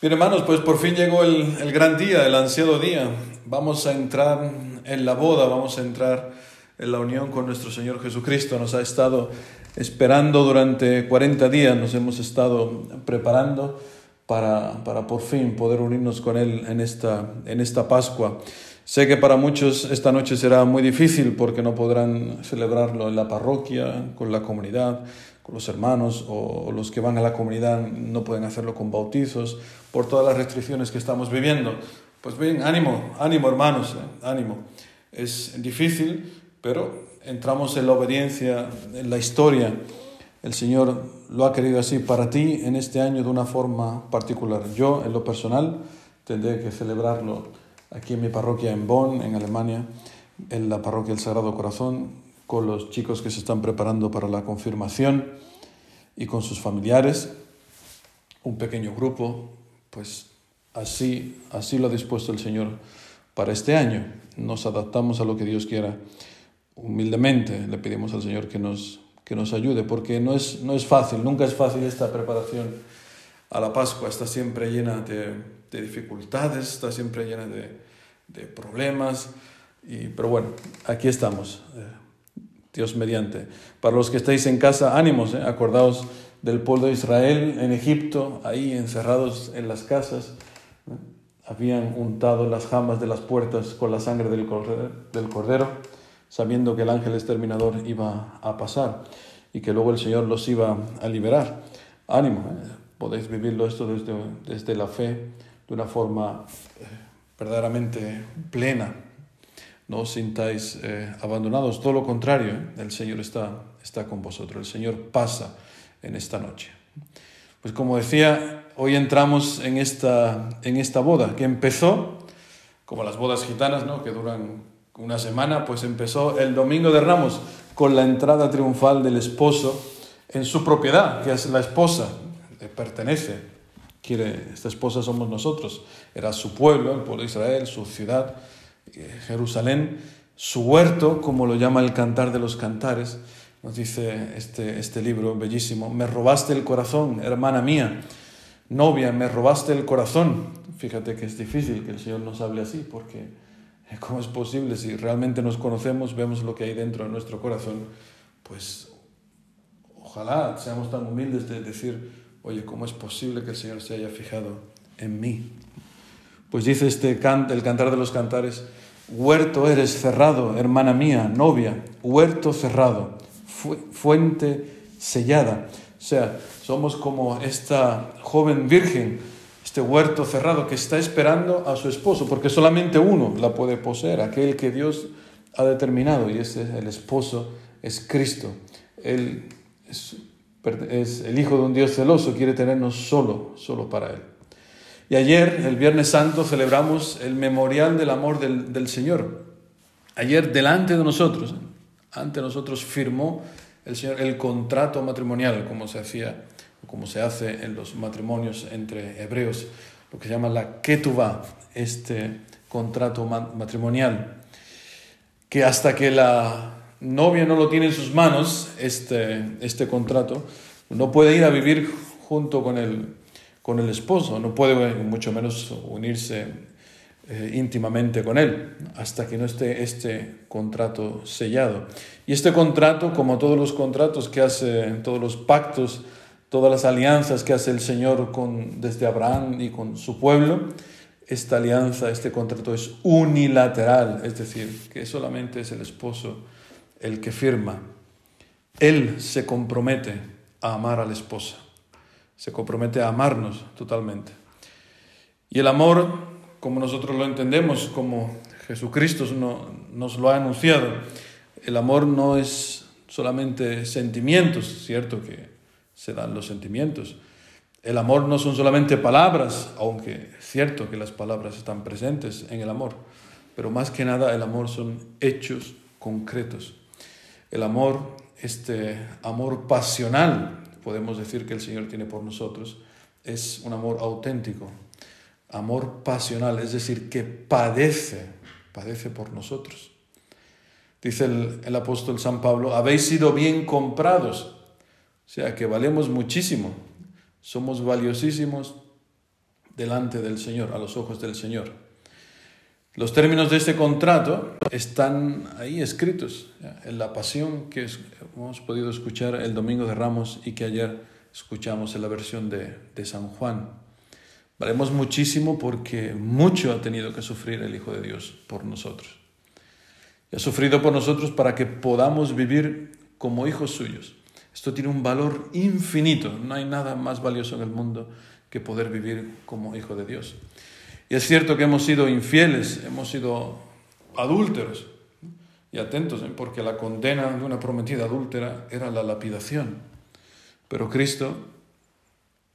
Bien, hermanos, pues por fin llegó el, el, gran día, el ansiado día. Vamos a entrar en la boda, vamos a entrar en la unión con nuestro Señor Jesucristo. Nos ha estado esperando durante 40 días, nos hemos estado preparando para, para por fin poder unirnos con Él en esta, en esta Pascua. Sé que para muchos esta noche será muy difícil porque no podrán celebrarlo en la parroquia, con la comunidad, con los hermanos o los que van a la comunidad no pueden hacerlo con bautizos por todas las restricciones que estamos viviendo. Pues bien, ánimo, ánimo hermanos, eh, ánimo. Es difícil, pero entramos en la obediencia, en la historia. El Señor lo ha querido así para ti en este año de una forma particular. Yo, en lo personal, tendré que celebrarlo aquí en mi parroquia en Bonn, en Alemania, en la parroquia del Sagrado Corazón, con los chicos que se están preparando para la confirmación y con sus familiares, un pequeño grupo, pues así, así lo ha dispuesto el Señor para este año. Nos adaptamos a lo que Dios quiera humildemente. Le pedimos al Señor que nos, que nos ayude, porque no es, no es fácil, nunca es fácil esta preparación a la Pascua. Está siempre llena de, de dificultades, está siempre llena de, de problemas. Y, pero bueno, aquí estamos, eh, Dios mediante. Para los que estáis en casa, ánimos, eh, acordaos del pueblo de Israel en Egipto, ahí encerrados en las casas. Habían untado las jamas de las puertas con la sangre del cordero, sabiendo que el ángel exterminador iba a pasar y que luego el Señor los iba a liberar. Ánimo, ¿eh? podéis vivirlo esto desde, desde la fe de una forma eh, verdaderamente plena. No os sintáis eh, abandonados, todo lo contrario, el Señor está, está con vosotros, el Señor pasa en esta noche. Pues como decía, hoy entramos en esta, en esta boda que empezó, como las bodas gitanas, ¿no? que duran una semana, pues empezó el domingo de Ramos con la entrada triunfal del esposo en su propiedad, que es la esposa, le pertenece, quiere, esta esposa somos nosotros, era su pueblo, el pueblo de Israel, su ciudad, eh, Jerusalén, su huerto, como lo llama el cantar de los cantares, nos dice este, este libro bellísimo, me robaste el corazón, hermana mía, novia, me robaste el corazón. Fíjate que es difícil que el Señor nos hable así, porque eh, ¿cómo es posible si realmente nos conocemos, vemos lo que hay dentro de nuestro corazón? Pues ojalá seamos tan humildes de decir, oye, ¿cómo es posible que el Señor se haya fijado en mí? Pues dice este el cantar de los cantares, huerto eres cerrado, hermana mía, novia, huerto cerrado fuente sellada. O sea, somos como esta joven virgen, este huerto cerrado que está esperando a su esposo, porque solamente uno la puede poseer, aquel que Dios ha determinado, y ese el esposo es Cristo. Él es, el hijo de un Dios celoso, quiere tenernos solo, solo para Él. Y ayer, el Viernes Santo, celebramos el memorial del amor del, del Señor. Ayer, delante de nosotros, ante nosotros firmó el Señor el contrato matrimonial, como se hacía, como se hace en los matrimonios entre hebreos, lo que se llama la ketuvá, este contrato matrimonial, que hasta que la novia no lo tiene en sus manos, este, este contrato, no puede ir a vivir junto con el, con el esposo, no puede mucho menos unirse eh, íntimamente con Él, hasta que no esté este contrato sellado. Y este contrato, como todos los contratos que hace, todos los pactos, todas las alianzas que hace el Señor con, desde Abraham y con su pueblo, esta alianza, este contrato es unilateral, es decir, que solamente es el esposo el que firma. Él se compromete a amar a la esposa, se compromete a amarnos totalmente. Y el amor como nosotros lo entendemos, como Jesucristo nos lo ha anunciado. El amor no es solamente sentimientos, cierto que se dan los sentimientos. El amor no son solamente palabras, aunque cierto que las palabras están presentes en el amor, pero más que nada el amor son hechos concretos. El amor, este amor pasional, podemos decir que el Señor tiene por nosotros, es un amor auténtico, amor pasional, es decir, que padece, padece por nosotros. Dice el, apóstol San Pablo, habéis sido bien comprados, o sea que valemos muchísimo, somos valiosísimos delante del Señor, a los ojos del Señor. Los términos de este contrato están ahí escritos en la pasión que hemos podido escuchar el domingo de Ramos y que ayer escuchamos en la versión de, de San Juan. Valemos muchísimo porque mucho ha tenido que sufrir el Hijo de Dios por nosotros. Y ha sufrido por nosotros para que podamos vivir como hijos suyos. Esto tiene un valor infinito. No hay nada más valioso en el mundo que poder vivir como hijo de Dios. Y es cierto que hemos sido infieles, hemos sido adúlteros. Y atentos, ¿eh? porque la condena de una prometida adúltera era la lapidación. Pero Cristo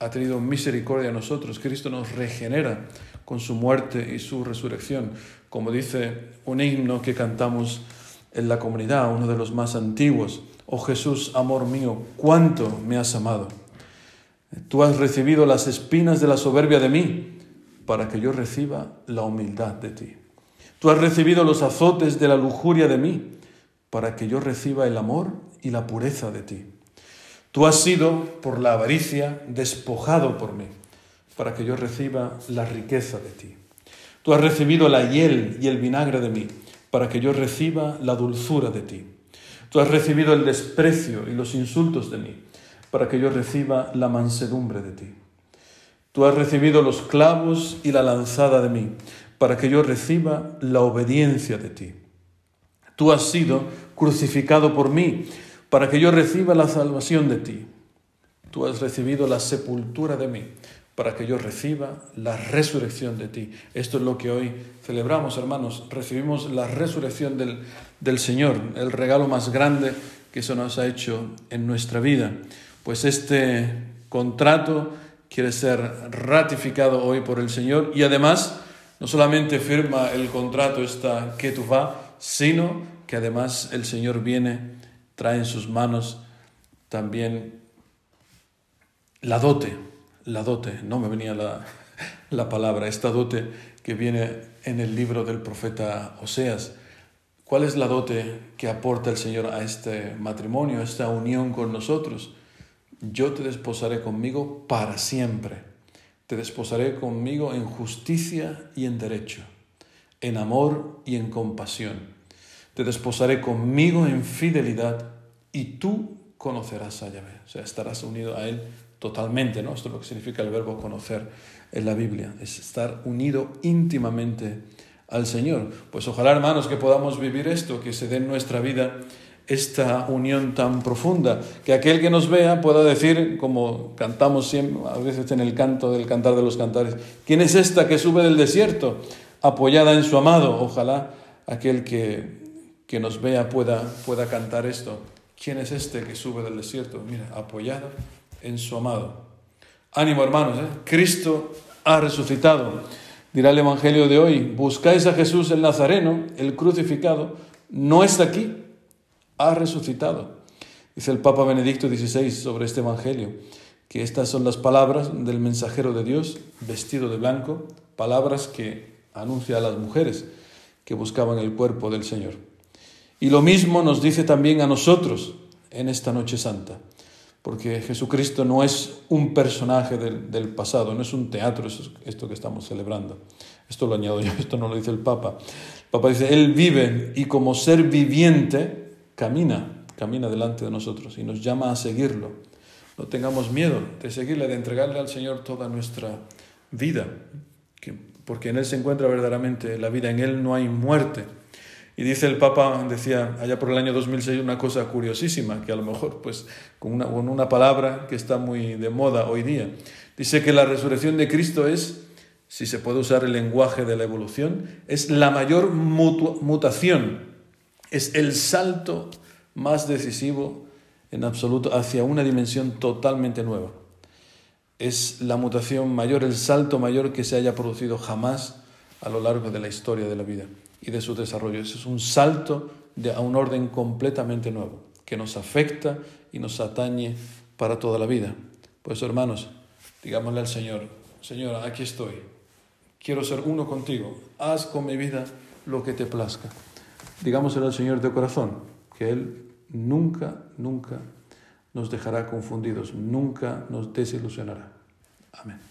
ha tenido misericordia a nosotros. Cristo nos regenera con su muerte y su resurrección. Como dice un himno que cantamos en la comunidad, uno de los más antiguos. Oh Jesús, amor mío, cuánto me has amado. Tú has recibido las espinas de la soberbia de mí para que yo reciba la humildad de ti. Tú has recibido los azotes de la lujuria de mí para que yo reciba el amor y la pureza de ti. Tú has sido por la avaricia despojado por mí para que yo reciba la riqueza de ti. Tú has recibido la hiel y el vinagre de mí para que yo reciba la dulzura de ti. Tú has recibido el desprecio y los insultos de mí para que yo reciba la mansedumbre de ti. Tú has recibido los clavos y la lanzada de mí, para que yo reciba la obediencia de ti. Tú has sido crucificado por mí, para que yo reciba la salvación de ti. Tú has recibido la sepultura de mí, para que yo reciba la resurrección de ti. Esto es lo que hoy celebramos, hermanos. Recibimos la resurrección del, del Señor, el regalo más grande que se nos ha hecho en nuestra vida pues este contrato quiere ser ratificado hoy por el Señor y además no solamente firma el contrato esta va, sino que además el Señor viene, trae en sus manos también la dote, la dote, no me venía la, la palabra, esta dote que viene en el libro del profeta Oseas. ¿Cuál es la dote que aporta el Señor a este matrimonio, a esta unión con nosotros? Yo te desposaré conmigo para siempre. Te desposaré conmigo en justicia y en derecho, en amor y en compasión. Te desposaré conmigo en fidelidad y tú conocerás a Yahvé. O sea, estarás unido a Él totalmente, ¿no? Esto es lo que significa el verbo conocer en la Biblia, es estar unido íntimamente al Señor. Pues ojalá, hermanos, que podamos vivir esto, que se dé en nuestra vida esta unión tan profunda, que aquel que nos vea pueda decir, como cantamos siempre, a veces en el canto del cantar de los cantares, ¿quién es esta que sube del desierto, apoyada en su amado? Ojalá aquel que, que nos vea pueda, pueda cantar esto. ¿Quién es este que sube del desierto? Mira, apoyado en su amado. Ánimo hermanos, ¿eh? Cristo ha resucitado. Dirá el Evangelio de hoy, buscáis a Jesús el Nazareno, el crucificado, no está aquí, ha resucitado. Dice el Papa Benedicto XVI sobre este Evangelio, que estas son las palabras del mensajero de Dios vestido de blanco, palabras que anuncia a las mujeres que buscaban el cuerpo del Señor. Y lo mismo nos dice también a nosotros en esta noche santa, porque Jesucristo no es un personaje del, del pasado, no es un teatro esto que estamos celebrando. Esto lo añado yo, esto no lo dice el Papa. El Papa dice, Él vive y como ser viviente, camina, camina delante de nosotros y nos llama a seguirlo. No tengamos miedo de seguirle, de entregarle al Señor toda nuestra vida, porque en Él se encuentra verdaderamente la vida, en Él no hay muerte. Y dice el Papa, decía allá por el año 2006 una cosa curiosísima, que a lo mejor pues con una, con una palabra que está muy de moda hoy día. Dice que la resurrección de Cristo es, si se puede usar el lenguaje de la evolución, es la mayor mutación es el salto más decisivo en absoluto hacia una dimensión totalmente nueva. Es la mutación mayor, el salto mayor que se haya producido jamás a lo largo de la historia de la vida y de su desarrollo. Es un salto a un orden completamente nuevo que nos afecta y nos atañe para toda la vida. Pues hermanos, digámosle al Señor, Señor, aquí estoy, quiero ser uno contigo, haz con mi vida lo que te plazca digámoselo al Señor de corazón, que Él nunca, nunca nos dejará confundidos, nunca nos desilusionará. Amén.